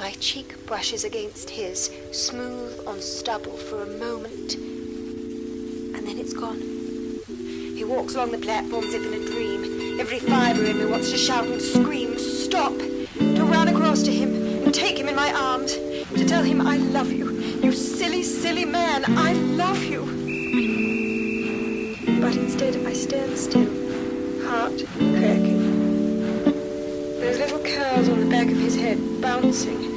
My cheek brushes against his, smooth on stubble for a moment, and then it's gone. He walks along the platform as if in a dream. Every fibre in me wants to shout and scream, stop! To run across to him and take him in my arms, to tell him I love you. You silly, silly man, I love you. But instead, I stand still, heart cracking. Those little curls on the back of his head bouncing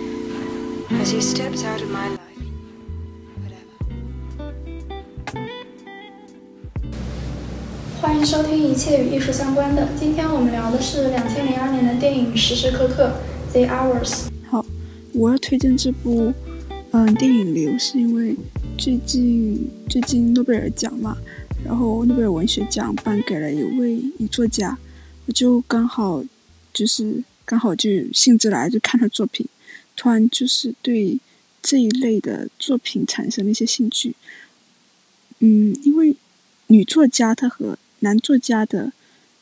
as he steps out of my life. Whatever. 欢迎收听一切与艺术相关的。今天我们聊的是两千零二年的电影《时时刻刻》（The Hours）。好，我要推荐这部嗯电影《流》，是因为最近最近诺贝尔奖嘛，然后诺贝尔文学奖颁给了一位女作家，我就刚好就是刚好就兴致来就看她作品，突然就是对这一类的作品产生了一些兴趣。嗯，因为女作家她和男作家的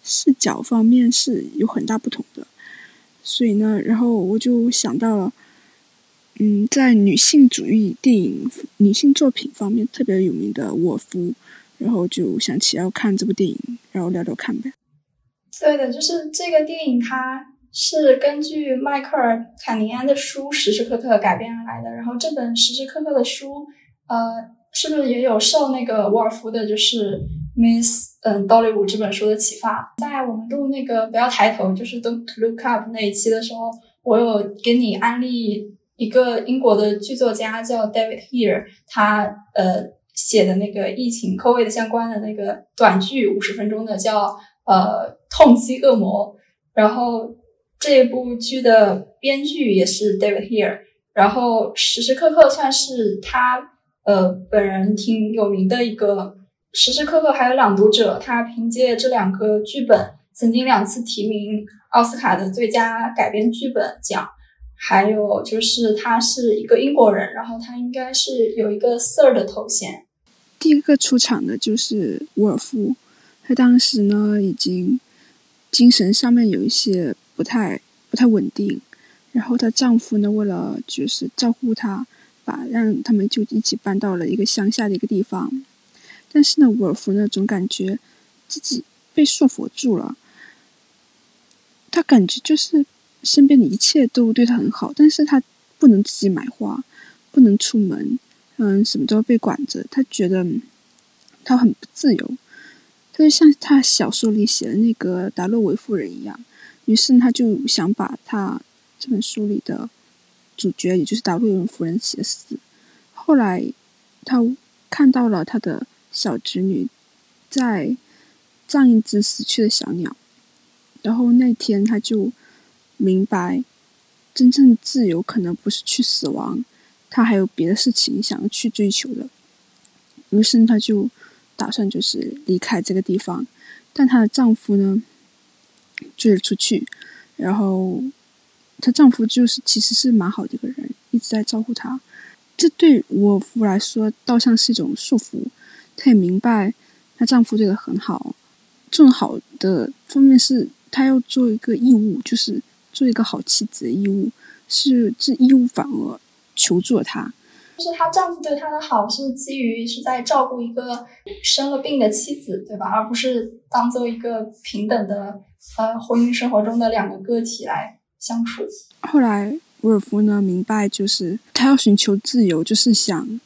视角方面是有很大不同的，所以呢，然后我就想到了，嗯，在女性主义电影、女性作品方面特别有名的沃夫，然后就想起要看这部电影，然后聊聊看呗。对的，就是这个电影，它是根据迈克尔·坎尼安的书《时时刻刻》改编而来的。然后这本《时时刻刻》的书，呃，是不是也有受那个沃尔夫的，就是 Miss 嗯 dolly woo 这本书的启发？在我们录那个不要抬头，就是 Don't Look Up 那一期的时候，我有给你安利一个英国的剧作家叫 David Here，他呃写的那个疫情 COVID 相关的那个短剧，五十分钟的，叫呃痛击恶魔。然后这部剧的编剧也是 David Here，然后时时刻刻算是他呃本人挺有名的一个。时时刻刻还有朗读者，他凭借这两个剧本，曾经两次提名奥斯卡的最佳改编剧本奖。还有就是他是一个英国人，然后他应该是有一个 Sir 的头衔。第一个出场的就是沃尔夫，他当时呢已经精神上面有一些不太不太稳定，然后她丈夫呢为了就是照顾她，把让他们就一起搬到了一个乡下的一个地方。但是呢，沃尔夫呢总感觉自己被束缚住了，他感觉就是身边的一切都对他很好，但是他不能自己买花，不能出门，嗯，什么都要被管着，他觉得他很不自由，他就像他小说里写的那个达洛维夫人一样，于是他就想把他这本书里的主角，也就是达洛维夫人写死。后来他看到了他的。小侄女在葬一只死去的小鸟，然后那天他就明白，真正自由可能不是去死亡，他还有别的事情想要去追求的。于是他就打算就是离开这个地方，但她的丈夫呢追了出去，然后她丈夫就是其实是蛮好的一个人，一直在照顾她。这对我夫来说倒像是一种束缚。她也明白，她丈夫对她很好。这种好的方面是，她要做一个义务，就是做一个好妻子的义务。是这义务反而求助了她。就是她丈夫对她的好，是基于是在照顾一个生了病的妻子，对吧？而不是当做一个平等的呃婚姻生活中的两个个体来相处。后来，沃尔夫呢明白，就是他要寻求自由，就是想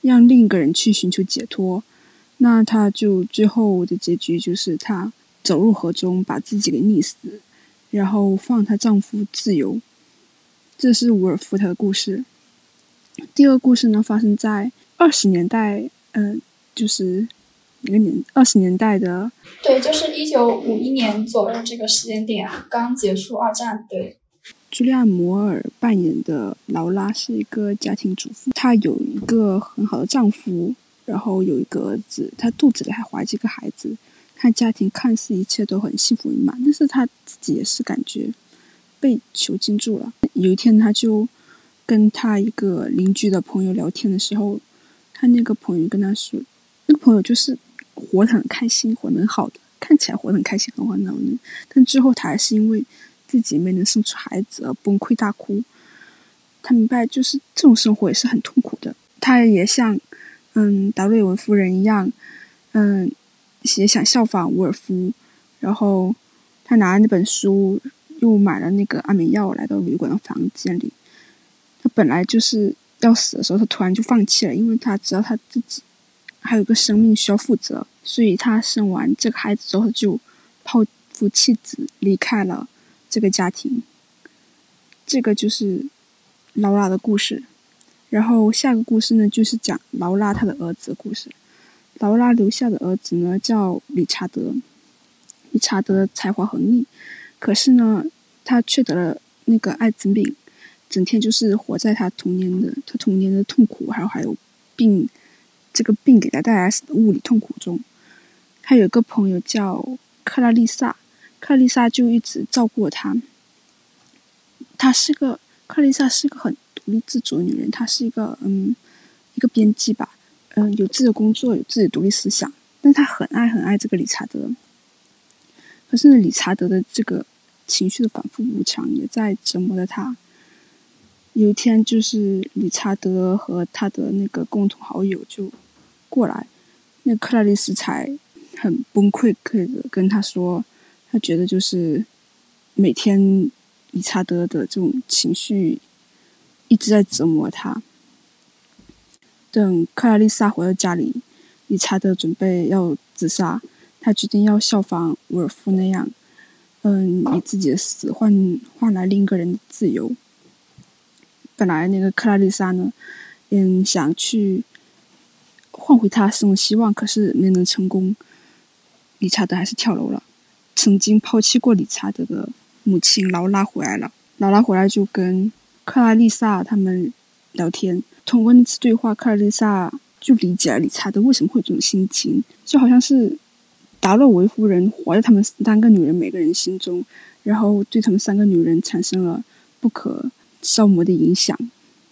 让另一个人去寻求解脱。那她就最后的结局就是她走入河中，把自己给溺死，然后放她丈夫自由。这是伍尔夫她的故事。第二个故事呢，发生在二十年代，嗯，就是一个年二十年代的。对，就是一九五一年左右这个时间点，刚结束二战。对，朱莉安·摩尔扮演的劳拉是一个家庭主妇，她有一个很好的丈夫。然后有一个儿子，她肚子里还怀着一个孩子，她家庭看似一切都很幸福美满，但是她自己也是感觉被囚禁住了。有一天，她就跟她一个邻居的朋友聊天的时候，她那个朋友跟她说，那个朋友就是活得很开心，活得很好的，看起来活得很开心，很欢乐。的，但最后他还是因为自己没能生出孩子而崩溃大哭。他明白就是这种生活也是很痛苦的。他也像，嗯，达瑞文夫人一样，嗯，也想效仿伍尔夫。然后他拿那本书，又买了那个安眠药，来到旅馆的房间里。他本来就是要死的时候，他突然就放弃了，因为他知道他自己还有个生命需要负责，所以他生完这个孩子之后，就抛夫弃子，离开了这个家庭。这个就是劳拉的故事。然后下个故事呢，就是讲劳拉她的儿子的故事。劳拉留下的儿子呢，叫理查德。理查德才华横溢，可是呢，他却得了那个艾滋病，整天就是活在他童年的他童年的痛苦，还有还有病，这个病给他带来的物理痛苦中。他有一个朋友叫克拉丽莎，克拉丽莎就一直照顾他。她是个克拉丽莎是个很。独立自主的女人，她是一个嗯，一个编辑吧，嗯，有自己的工作，有自己的独立思想，但她很爱很爱这个理查德。可是，理查德的这个情绪的反复无常，也在折磨着她。有一天，就是理查德和他的那个共同好友就过来，那克拉丽丝才很崩溃，的跟他说，他觉得就是每天理查德的这种情绪。一直在折磨他。等克拉丽莎回到家里，理查德准备要自杀。他决定要效仿伍尔夫那样，嗯，以自己的死换换来另一个人的自由。本来那个克拉丽莎呢，嗯，想去换回他生的希望，可是没能成功。理查德还是跳楼了。曾经抛弃过理查德的母亲劳拉回来了。劳拉回来就跟。克拉丽莎他们聊天，通过那次对话，克拉丽莎就理解了理查德为什么会有这种心情，就好像是达洛维夫人活在他们三个女人每个人心中，然后对他们三个女人产生了不可消磨的影响，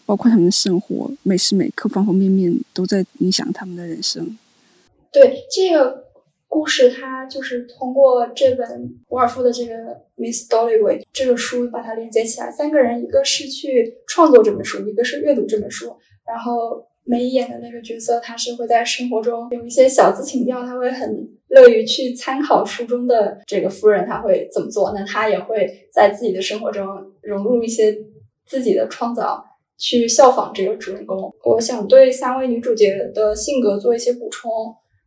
包括他们的生活，每时每刻方方面面都在影响他们的人生。对这个。故事它就是通过这本沃尔夫的这个《Miss Dollyway》这个书把它连接起来。三个人，一个是去创作这本书，一个是阅读这本书。然后梅姨演的那个角色，他是会在生活中有一些小资情调，他会很乐于去参考书中的这个夫人，他会怎么做？那他也会在自己的生活中融入一些自己的创造，去效仿这个主人公。我想对三位女主角的性格做一些补充。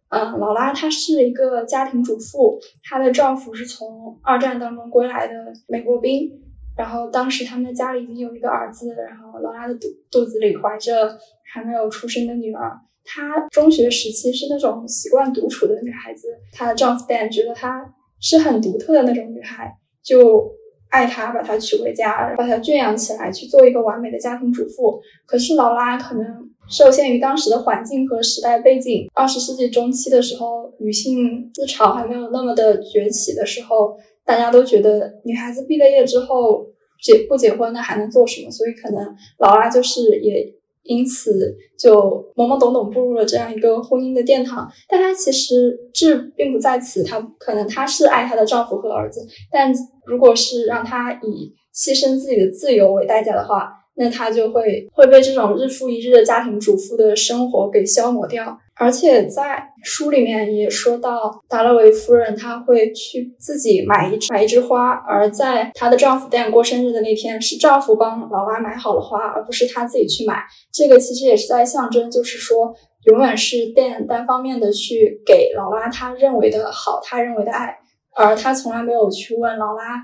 嗯，劳拉她是一个家庭主妇，她的丈夫是从二战当中归来的美国兵，然后当时他们的家里已经有一个儿子，然后劳拉的肚肚子里怀着还没有出生的女儿。她中学时期是那种习惯独处的女孩子，她的丈夫 Dan 觉得她是很独特的那种女孩，就爱她，把她娶回家，把她圈养起来，去做一个完美的家庭主妇。可是劳拉可能。受限于当时的环境和时代背景，二十世纪中期的时候，女性自嘲还没有那么的崛起的时候，大家都觉得女孩子毕了业之后结不结婚，那还能做什么？所以可能劳拉就是也因此就懵懵懂懂步入了这样一个婚姻的殿堂。但她其实志并不在此，她可能她是爱她的丈夫和儿子，但如果是让她以牺牲自己的自由为代价的话。那她就会会被这种日复一日的家庭主妇的生活给消磨掉，而且在书里面也说到，达勒维夫人她会去自己买一买一枝花，而在她的丈夫 Dan 过生日的那天，是丈夫帮劳拉买好了花，而不是她自己去买。这个其实也是在象征，就是说，永远是 Dan 单方面的去给劳拉他认为的好，他认为的爱，而他从来没有去问劳拉。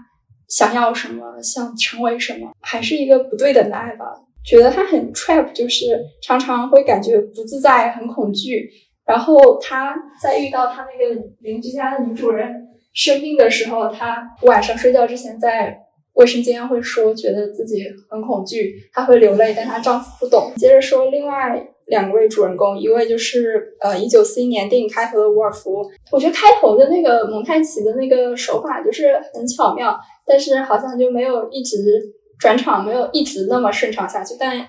想要什么，想成为什么，还是一个不对等的爱吧。觉得他很 trap，就是常常会感觉不自在，很恐惧。然后他在遇到他那个邻居家的女主人生病的时候，他晚上睡觉之前在卫生间会说，觉得自己很恐惧，她会流泪，但她丈夫不懂。接着说另外两位主人公，一位就是呃一九四一年电影开头的伍尔夫，我觉得开头的那个蒙太奇的那个手法就是很巧妙。但是好像就没有一直转场，没有一直那么顺畅下去。但，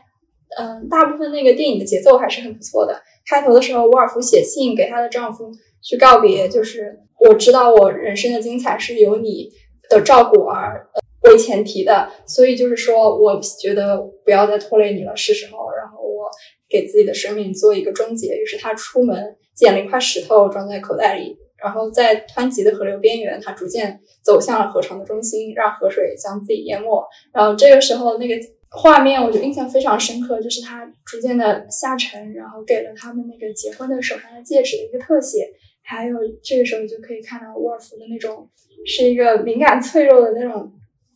嗯，大部分那个电影的节奏还是很不错的。开头的时候，沃尔夫写信给她的丈夫去告别，就是我知道我人生的精彩是由你的照顾而，为前提的，所以就是说，我觉得不要再拖累你了，是时候，然后我给自己的生命做一个终结。于是他出门捡了一块石头装在口袋里，然后在湍急的河流边缘，他逐渐走向了河床的中心，让河水将自己淹没。然后这个时候，那个画面我就印象非常深刻，就是他逐渐的下沉，然后给了他们那个结婚的手上的戒指的一个特写。还有这个时候就可以看到沃尔夫的那种是一个敏感脆弱的那种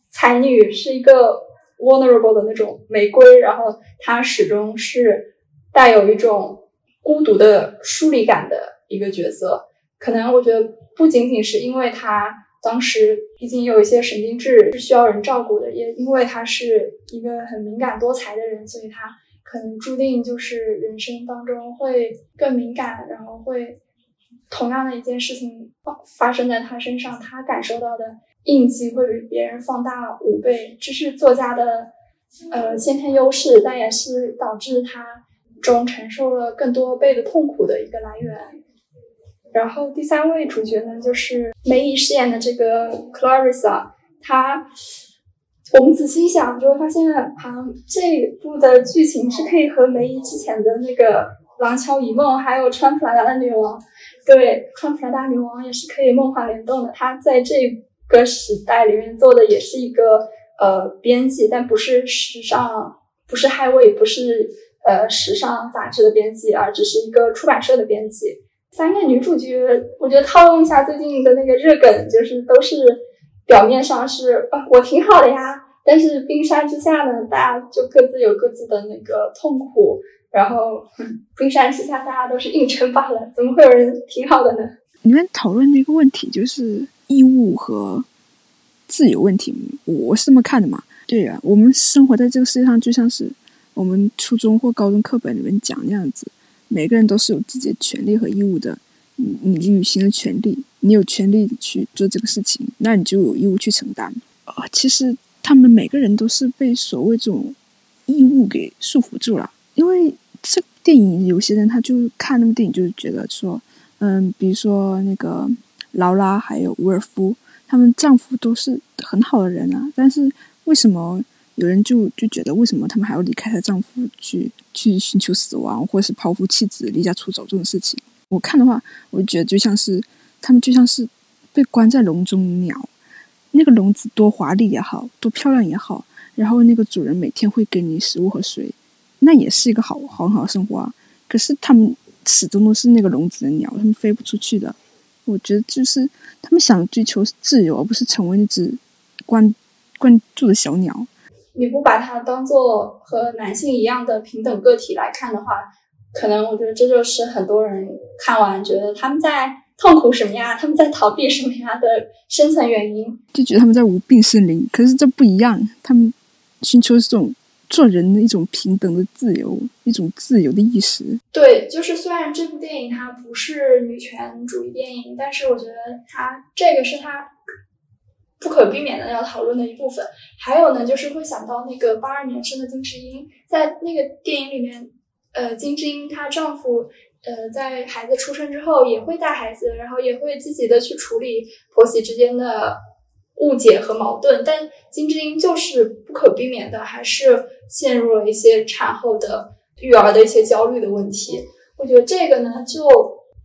才女，是一个 vulnerable 的那种玫瑰，然后她始终是带有一种孤独的疏离感的一个角色。可能我觉得不仅仅是因为他当时毕竟有一些神经质是需要人照顾的，也因为他是一个很敏感多才的人，所以他可能注定就是人生当中会更敏感，然后会。同样的一件事情发生在他身上，他感受到的印记会比别人放大五倍，这是作家的呃先天优势，但也是导致他中承受了更多倍的痛苦的一个来源。然后第三位主角呢，就是梅姨饰演的这个 Clarissa，她我们仔细一想就会发现，好像这部的剧情是可以和梅姨之前的那个《廊桥遗梦》还有《穿普拉达的女王》。对，穿普拉达女王也是可以梦幻联动的。她在这个时代里面做的也是一个呃编辑，但不是时尚，不是嗨位，不是呃时尚杂志的编辑，而只是一个出版社的编辑。三个女主角，我觉得套用一下最近的那个热梗，就是都是表面上是啊我挺好的呀，但是冰山之下呢，大家就各自有各自的那个痛苦。然后冰山之下，大家都是硬撑罢了，怎么会有人挺好的呢？你们讨论的一个问题就是义务和自由问题，我是这么看的嘛？对呀，我们生活在这个世界上，就像是我们初中或高中课本里面讲那样子，每个人都是有自己的权利和义务的。你你履行了权利，你有权利去做这个事情，那你就有义务去承担。啊，其实他们每个人都是被所谓这种义务给束缚住了，因为。这电影有些人他就看那部电影，就是觉得说，嗯，比如说那个劳拉还有伍尔夫，他们丈夫都是很好的人啊，但是为什么有人就就觉得为什么他们还要离开她丈夫去去寻求死亡，或者是抛夫弃子离家出走这种事情？我看的话，我就觉得就像是他们就像是被关在笼中鸟，那个笼子多华丽也好，多漂亮也好，然后那个主人每天会给你食物和水。那也是一个好好好的生活啊！可是他们始终都是那个笼子的鸟，他们飞不出去的。我觉得就是他们想追求自由，而不是成为那只关关住的小鸟。你不把它当做和男性一样的平等个体来看的话，可能我觉得这就是很多人看完觉得他们在痛苦什么呀，他们在逃避什么呀的深层原因，就觉得他们在无病呻吟。可是这不一样，他们寻求这种。做人的一种平等的自由，一种自由的意识。对，就是虽然这部电影它不是女权主义电影，但是我觉得它这个是它不可避免的要讨论的一部分。还有呢，就是会想到那个八二年生的金智英，在那个电影里面，呃，金智英她丈夫呃在孩子出生之后也会带孩子，然后也会积极的去处理婆媳之间的。误解和矛盾，但金智英就是不可避免的，还是陷入了一些产后的育儿的一些焦虑的问题。我觉得这个呢，就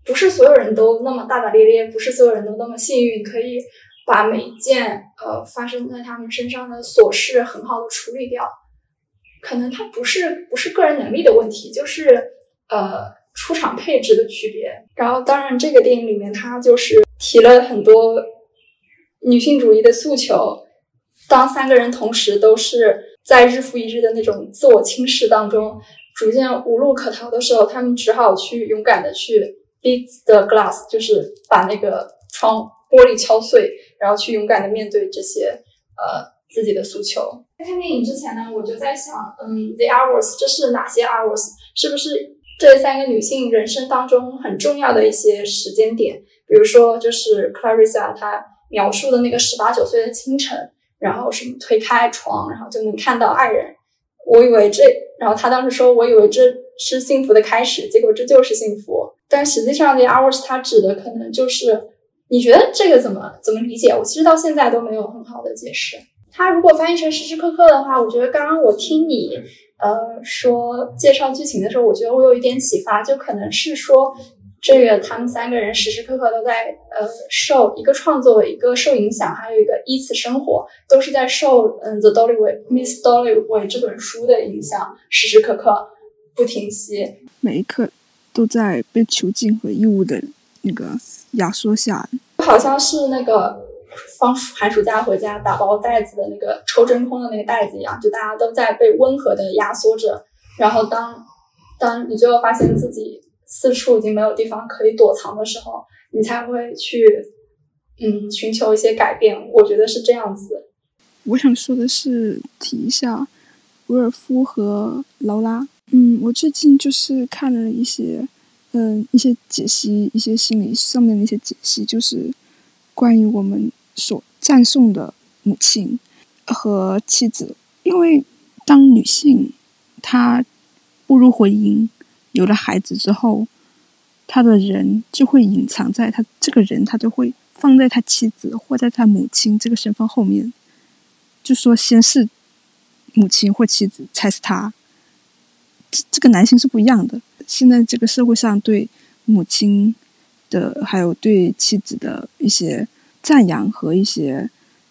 不是所有人都那么大大咧咧，不是所有人都那么幸运，可以把每一件呃发生在他们身上的琐事很好的处理掉。可能他不是不是个人能力的问题，就是呃出场配置的区别。然后，当然这个电影里面它就是提了很多。女性主义的诉求，当三个人同时都是在日复一日的那种自我轻视当中，逐渐无路可逃的时候，他们只好去勇敢的去 beat the glass，就是把那个窗玻璃敲碎，然后去勇敢的面对这些呃自己的诉求。在看电影之前呢，我就在想，嗯，the hours，这是哪些 hours？是不是这三个女性人生当中很重要的一些时间点？比如说，就是 Clarissa 她。描述的那个十八九岁的清晨，然后什么推开窗，然后就能看到爱人。我以为这，然后她当时说，我以为这是幸福的开始，结果这就是幸福。但实际上，the hours 它指的可能就是，你觉得这个怎么怎么理解？我其实到现在都没有很好的解释。它如果翻译成时时刻刻的话，我觉得刚刚我听你呃说介绍剧情的时候，我觉得我有一点启发，就可能是说这个他们三个人时时刻刻都在呃受一个创作一个受影响，还有一个依次生活，都是在受嗯 The Dollyway Miss Dollyway 这本书的影响，时时刻刻不停息，每一刻都在被囚禁和义务的那个压缩下，好像是那个。放寒暑假回家打包袋子的那个抽真空的那个袋子一样，就大家都在被温和的压缩着。然后当当你最后发现自己四处已经没有地方可以躲藏的时候，你才会去嗯寻求一些改变。我觉得是这样子。我想说的是，提一下威尔夫和劳拉。嗯，我最近就是看了一些嗯一些解析，一些心理上面的一些解析，就是关于我们。所赞颂的母亲和妻子，因为当女性她步入婚姻、有了孩子之后，她的人就会隐藏在她这个人，她就会放在她妻子或在她母亲这个身份后面，就说先是母亲或妻子，才是他。这这个男性是不一样的。现在这个社会上对母亲的，还有对妻子的一些。赞扬和一些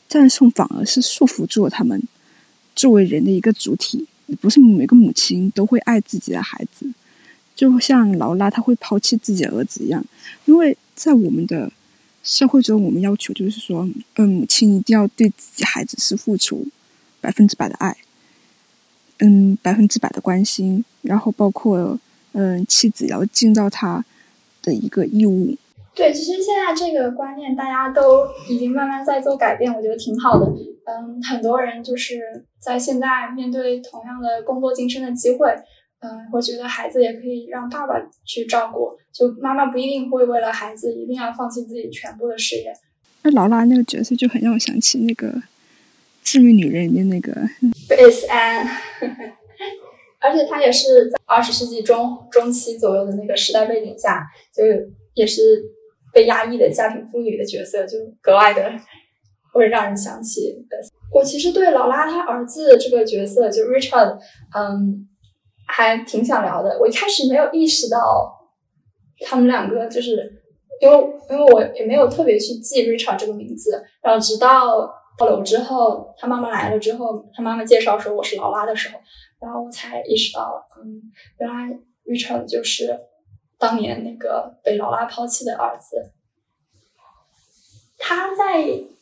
赞颂，反而是束缚住了他们作为人的一个主体。不是每个母亲都会爱自己的孩子，就像劳拉她会抛弃自己的儿子一样。因为在我们的社会中，我们要求就是说，嗯，母亲一定要对自己孩子是付出百分之百的爱，嗯，百分之百的关心，然后包括嗯，妻子要尽到她的一个义务。对，其实现在这个观念大家都已经慢慢在做改变，我觉得挺好的。嗯，很多人就是在现在面对同样的工作晋升的机会，嗯，我觉得孩子也可以让爸爸去照顾，就妈妈不一定会为了孩子一定要放弃自己全部的事业。那劳拉那个角色就很让我想起那个《致命女人》里面那个贝斯安，而且他也是在二十世纪中中期左右的那个时代背景下，就是也是。被压抑的家庭妇女的角色就格外的会让人想起。我其实对劳拉她儿子这个角色就 Richard，嗯，还挺想聊的。我一开始没有意识到他们两个，就是因为因为我也没有特别去记 Richard 这个名字。然后直到到楼之后，他妈妈来了之后，他妈妈介绍说我是劳拉的时候，然后我才意识到，嗯，原来 Richard 就是。当年那个被劳拉抛弃的儿子，他在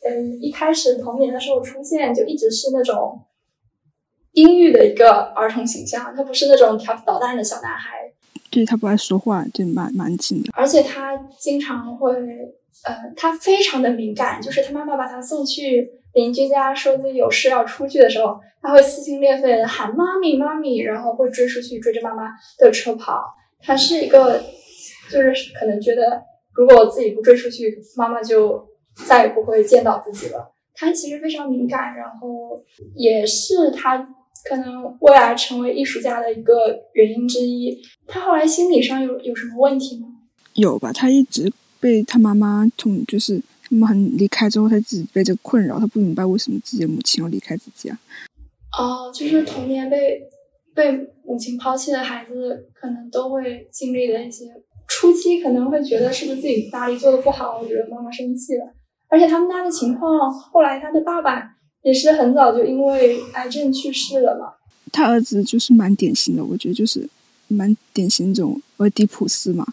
嗯一开始童年的时候出现，就一直是那种阴郁的一个儿童形象，他不是那种调皮捣蛋的小男孩。对他不爱说话，对蛮蛮紧的。而且他经常会，呃，他非常的敏感，就是他妈妈把他送去邻居家，说自己有事要出去的时候，他会撕心裂肺的喊妈咪妈咪，然后会追出去追着妈妈的车跑。他是一个，就是可能觉得，如果我自己不追出去，妈妈就再也不会见到自己了。他其实非常敏感，然后也是他可能未来成为艺术家的一个原因之一。他后来心理上有有什么问题吗？有吧，他一直被他妈妈从就是他们很离开之后，他自己被这个困扰，他不明白为什么自己的母亲要离开自己啊。哦，就是童年被。被母亲抛弃的孩子，可能都会经历的一些初期，可能会觉得是不是自己哪里做的不好，我觉得妈妈生气了。而且他们家的情况，后来他的爸爸也是很早就因为癌症去世了嘛。他儿子就是蛮典型的，我觉得就是蛮典型这种俄狄浦斯嘛。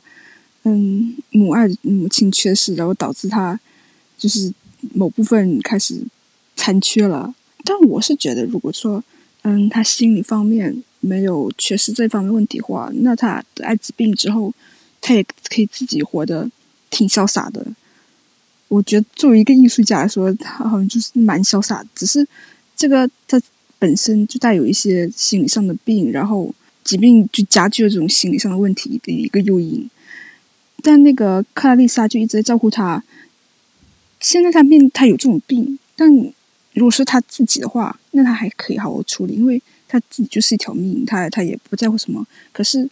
嗯，母爱母亲缺失，然后导致他就是某部分开始残缺了。但我是觉得，如果说嗯，他心理方面。没有缺失这方面问题的话，那他得艾滋病之后，他也可以自己活得挺潇洒的。我觉得作为一个艺术家来说，他好像就是蛮潇洒。只是这个他本身就带有一些心理上的病，然后疾病就加剧了这种心理上的问题的一个诱因。但那个克拉丽莎就一直在照顾他。现在他面他有这种病，但如果是他自己的话，那他还可以好好处理，因为。他自己就是一条命，他他也不在乎什么。可是，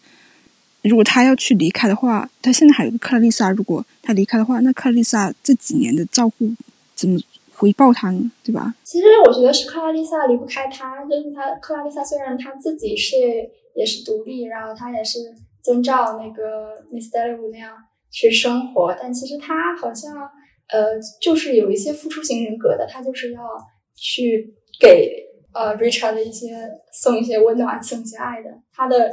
如果他要去离开的话，他现在还有个克拉丽莎。如果他离开的话，那克拉丽莎这几年的照顾怎么回报他呢？对吧？其实我觉得是克拉丽萨离不开他，就是他克拉丽萨虽然他自己是也是独立，然后他也是遵照那个 Miss d e l l 那样去生活，但其实他好像呃就是有一些付出型人格的，他就是要去给呃 Richard 的一些送一些温暖，送一些爱的。他的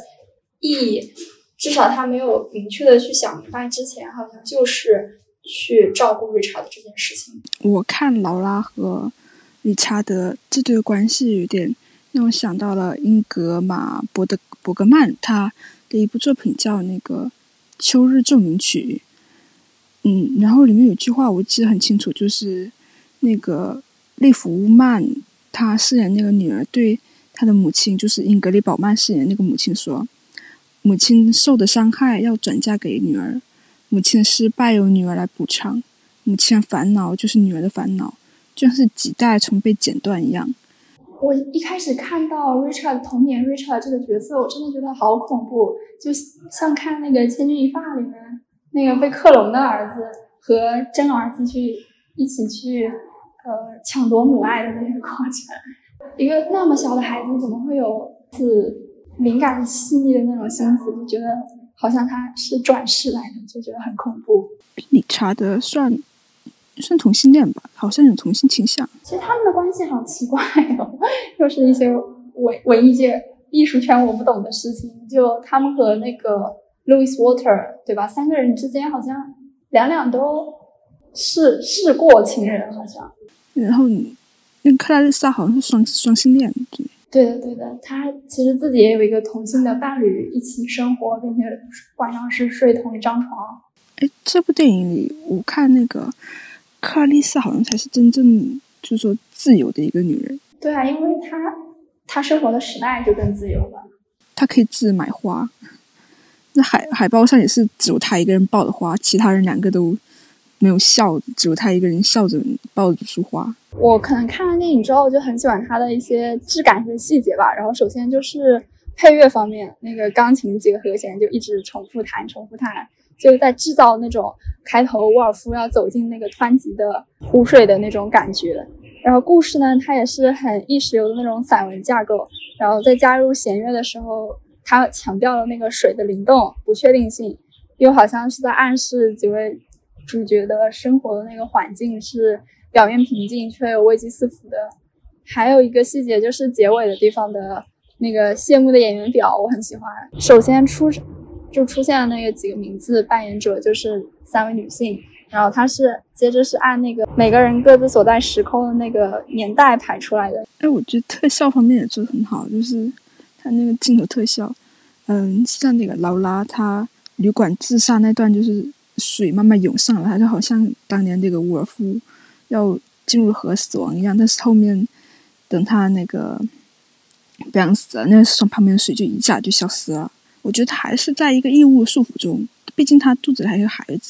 意义至少他没有明确的去想明白之前，好像就是去照顾 Richard 的这件事情。我看劳拉和理查德这对关系有点让我想到了英格玛·伯德伯格曼他的一部作品叫那个《秋日奏鸣曲》。嗯，然后里面有句话我记得很清楚，就是那个利弗曼他饰演那个女儿对他的母亲，就是英格丽宝曼饰演那个母亲说：“母亲受的伤害要转嫁给女儿，母亲的失败由女儿来补偿。”母亲的烦恼就是女儿的烦恼，就像是几代从被剪断一样。我一开始看到 Richard 童年 Richard 这个角色，我真的觉得好恐怖，就像看那个《千钧一发》里面那个被克隆的儿子和真儿子去一起去呃抢夺母爱的那个过程。一个那么小的孩子怎么会有是敏感细腻的那种心思？就觉得好像他是转世来的，就觉得很恐怖。理查德算。算同性恋吧，好像有同性倾向。其实他们的关系好奇怪哦，又是一些文文艺界、艺术圈我不懂的事情。就他们和那个 Louis Water，对吧？三个人之间好像两两都是是过情人，好像。然后，那克拉丽莎好像是双双性恋，对。对的，对的。他其实自己也有一个同性的伴侣，一起生活，并且晚上是睡同一张床。哎，这部电影里，我看那个。克拉丽莎好像才是真正就是说自由的一个女人。对啊，因为她她生活的时代就更自由了。她可以自买花，那海海报上也是只有他一个人抱的花，其他人两个都没有笑，只有他一个人笑着抱着束花。我可能看完电影之后就很喜欢他的一些质感和细节吧。然后首先就是配乐方面，那个钢琴几个和弦就一直重复弹，重复弹。就是在制造那种开头沃尔夫要走进那个湍急的湖水的那种感觉，然后故事呢，它也是很意识流的那种散文架构，然后在加入弦乐的时候，它强调了那个水的灵动、不确定性，又好像是在暗示几位主角的生活的那个环境是表面平静却又危机四伏的。还有一个细节就是结尾的地方的那个谢幕的演员表，我很喜欢。首先出。就出现了那个几个名字，扮演者就是三位女性，然后她是接着是按那个每个人各自所在时空的那个年代排出来的。哎，我觉得特效方面也做的很好，就是他那个镜头特效，嗯，像那个劳拉她旅馆自杀那段，就是水慢慢涌上来，就好像当年那个沃尔夫要进入河死亡一样，但是后面等他那个不想死了，那个从旁边的水就一下就消失了。我觉得他还是在一个义务束缚中，毕竟他肚子里还有孩子。